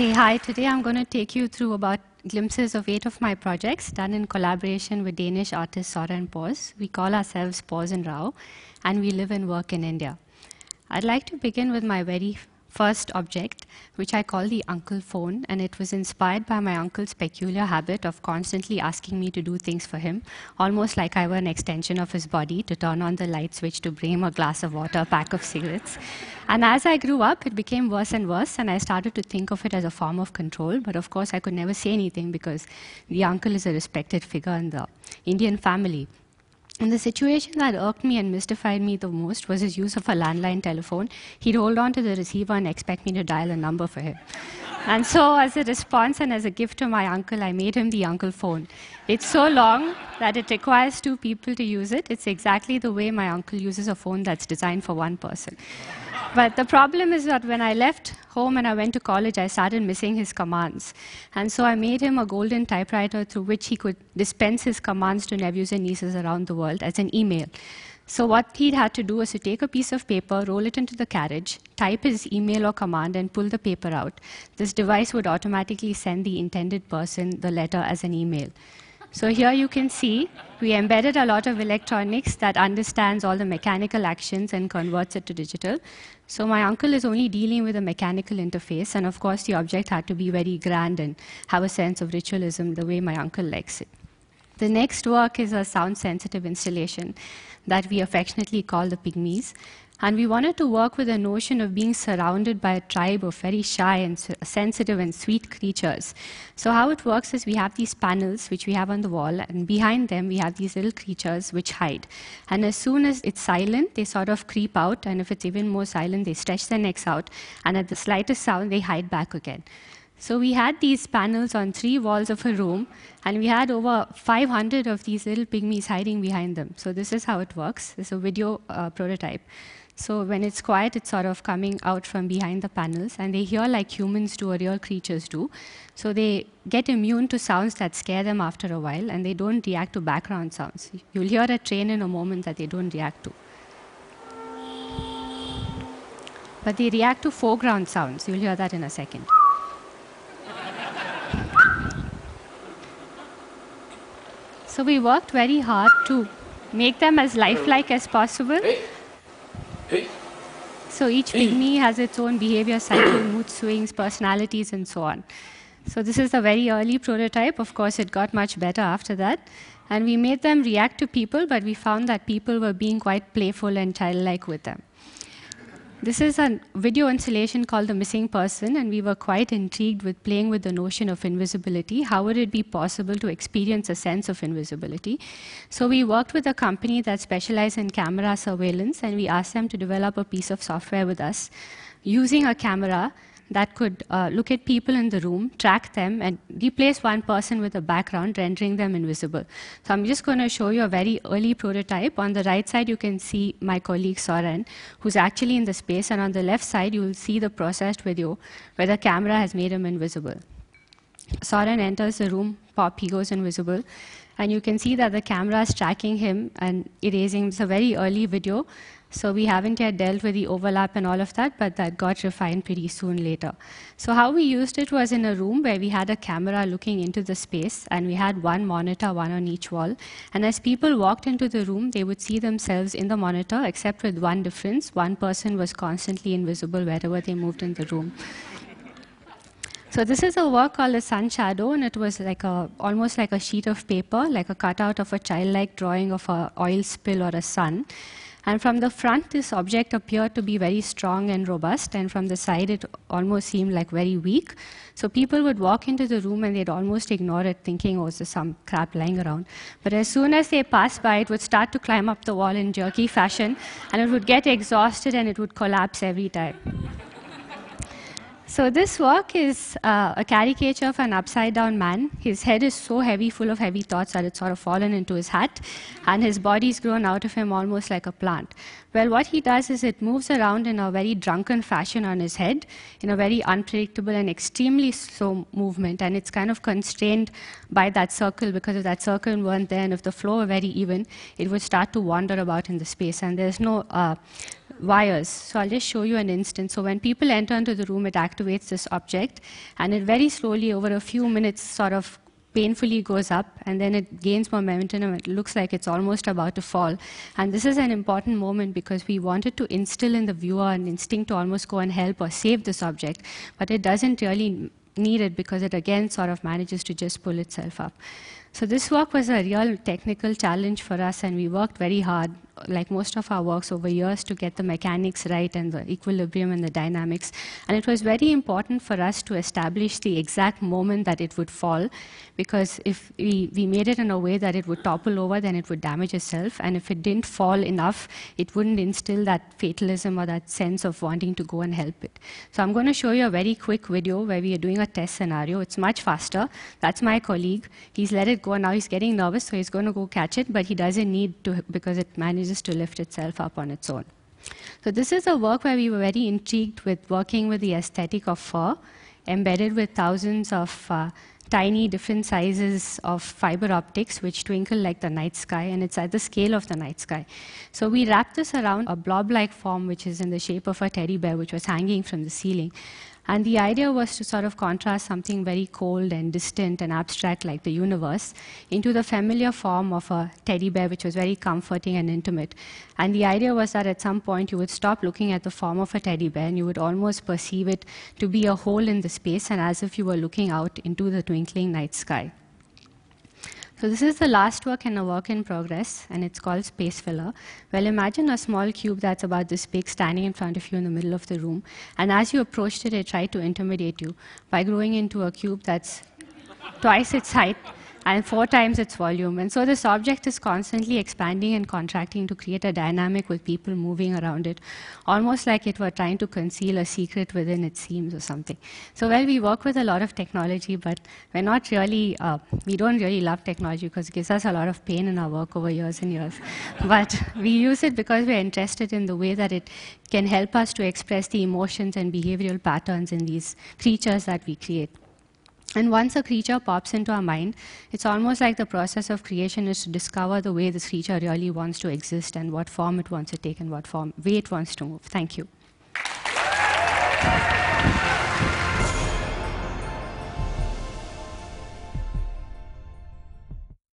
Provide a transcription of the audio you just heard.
Okay, hi. Today I'm going to take you through about glimpses of eight of my projects done in collaboration with Danish artist Soren Pors. We call ourselves Pors and Rao, and we live and work in India. I'd like to begin with my very first object, which I call the uncle phone, and it was inspired by my uncle's peculiar habit of constantly asking me to do things for him, almost like I were an extension of his body to turn on the light switch to bring him a glass of water, a pack of cigarettes. And as I grew up, it became worse and worse, and I started to think of it as a form of control. But of course, I could never say anything because the uncle is a respected figure in the Indian family. And the situation that irked me and mystified me the most was his use of a landline telephone. He'd hold on to the receiver and expect me to dial a number for him. and so, as a response and as a gift to my uncle, I made him the uncle phone. It's so long that it requires two people to use it. It's exactly the way my uncle uses a phone that's designed for one person. But the problem is that when I left home and I went to college, I started missing his commands. And so I made him a golden typewriter through which he could dispense his commands to nephews and nieces around the world as an email. So what he had to do was to take a piece of paper, roll it into the carriage, type his email or command, and pull the paper out. This device would automatically send the intended person the letter as an email. So here you can see we embedded a lot of electronics that understands all the mechanical actions and converts it to digital. So my uncle is only dealing with a mechanical interface, and of course the object had to be very grand and have a sense of ritualism the way my uncle likes it. The next work is a sound-sensitive installation that we affectionately call the Pygmies. And we wanted to work with the notion of being surrounded by a tribe of very shy and sensitive and sweet creatures. So how it works is we have these panels which we have on the wall, and behind them we have these little creatures which hide. And as soon as it's silent, they sort of creep out, and if it's even more silent, they stretch their necks out, and at the slightest sound, they hide back again. So we had these panels on three walls of a room, and we had over 500 of these little pygmies hiding behind them. So this is how it works. Is a video uh, prototype. So when it's quiet, it's sort of coming out from behind the panels, and they hear like humans do or real creatures do. So they get immune to sounds that scare them after a while, and they don't react to background sounds. You'll hear a train in a moment that they don't react to. But they react to foreground sounds. You'll hear that in a second. So we worked very hard to make them as lifelike as possible. So each pygmy has its own behavior cycle, mood swings, personalities, and so on. So this is a very early prototype. Of course, it got much better after that. And we made them react to people, but we found that people were being quite playful and childlike with them. This is a video installation called The Missing Person, and we were quite intrigued with playing with the notion of invisibility. How would it be possible to experience a sense of invisibility? So we worked with a company that specialized in camera surveillance, and we asked them to develop a piece of software with us using a camera that could uh, look at people in the room, track them, and replace one person with a background, rendering them invisible. So I'm just going to show you a very early prototype. On the right side, you can see my colleague Soren, who's actually in the space, and on the left side, you will see the processed video where the camera has made him invisible. Soren enters the room, pop, he goes invisible. And you can see that the camera is tracking him and erasing. It's a very early video. So we haven't yet dealt with the overlap and all of that, but that got refined pretty soon later. So how we used it was in a room where we had a camera looking into the space, and we had one monitor, one on each wall. And as people walked into the room, they would see themselves in the monitor, except with one difference. One person was constantly invisible wherever they moved in the room. So this is a work called the Sun Shadow, and it was like a almost like a sheet of paper, like a cutout of a childlike drawing of an oil spill or a sun. And from the front, this object appeared to be very strong and robust, and from the side, it almost seemed like very weak. So people would walk into the room and they'd almost ignore it, thinking, oh, there's some crap lying around. But as soon as they passed by, it would start to climb up the wall in jerky fashion, and it would get exhausted and it would collapse every time. So this work is uh, a caricature of an upside-down man. His head is so heavy, full of heavy thoughts that it's sort of fallen into his hat, and his body's grown out of him almost like a plant. Well, what he does is it moves around in a very drunken fashion on his head, in a very unpredictable and extremely slow movement, and it's kind of constrained by that circle because if that circle weren't there and if the floor were very even, it would start to wander about in the space, and there's no uh, wires. So I'll just show you an instance. So when people enter into the room, it activates this object, and it very slowly, over a few minutes, sort of painfully goes up and then it gains momentum and it looks like it's almost about to fall. And this is an important moment because we wanted to instill in the viewer an instinct to almost go and help or save this object, but it doesn't really need it because it again sort of manages to just pull itself up. So this work was a real technical challenge for us and we worked very hard like most of our works over years to get the mechanics right and the equilibrium and the dynamics. And it was very important for us to establish the exact moment that it would fall, because if we, we made it in a way that it would topple over, then it would damage itself. And if it didn't fall enough, it wouldn't instill that fatalism or that sense of wanting to go and help it. So I'm going to show you a very quick video where we are doing a test scenario. It's much faster. That's my colleague. He's let it go. Now he's getting nervous, so he's going to go catch it, but he doesn't need to because it manages manages to lift itself up on its own. So this is a work where we were very intrigued with working with the aesthetic of fur, embedded with thousands of uh, tiny different sizes of fiber optics which twinkle like the night sky, and it's at the scale of the night sky. So we wrapped this around a blob-like form which is in the shape of a teddy bear which was hanging from the ceiling. And the idea was to sort of contrast something very cold and distant and abstract like the universe into the familiar form of a teddy bear, which was very comforting and intimate. And the idea was that at some point you would stop looking at the form of a teddy bear and you would almost perceive it to be a hole in the space and as if you were looking out into the twinkling night sky. So this is the last work in a work in progress, and it's called Space Filler. Well, imagine a small cube that's about this big standing in front of you in the middle of the room, and as you approached it, it tried to intimidate you by growing into a cube that's twice its height and four times its volume. And so this object is constantly expanding and contracting to create a dynamic with people moving around it, almost like it were trying to conceal a secret within its seams or something. So well, we work with a lot of technology, but we're not really, uh, we don't really love technology because it gives us a lot of pain in our work over years and years. but we use it because we're interested in the way that it can help us to express the emotions and behavioral patterns in these creatures that we create. And once a creature pops into our mind, it's almost like the process of creation is to discover the way this creature really wants to exist and what form it wants to take and what form, way it wants to move. Thank you.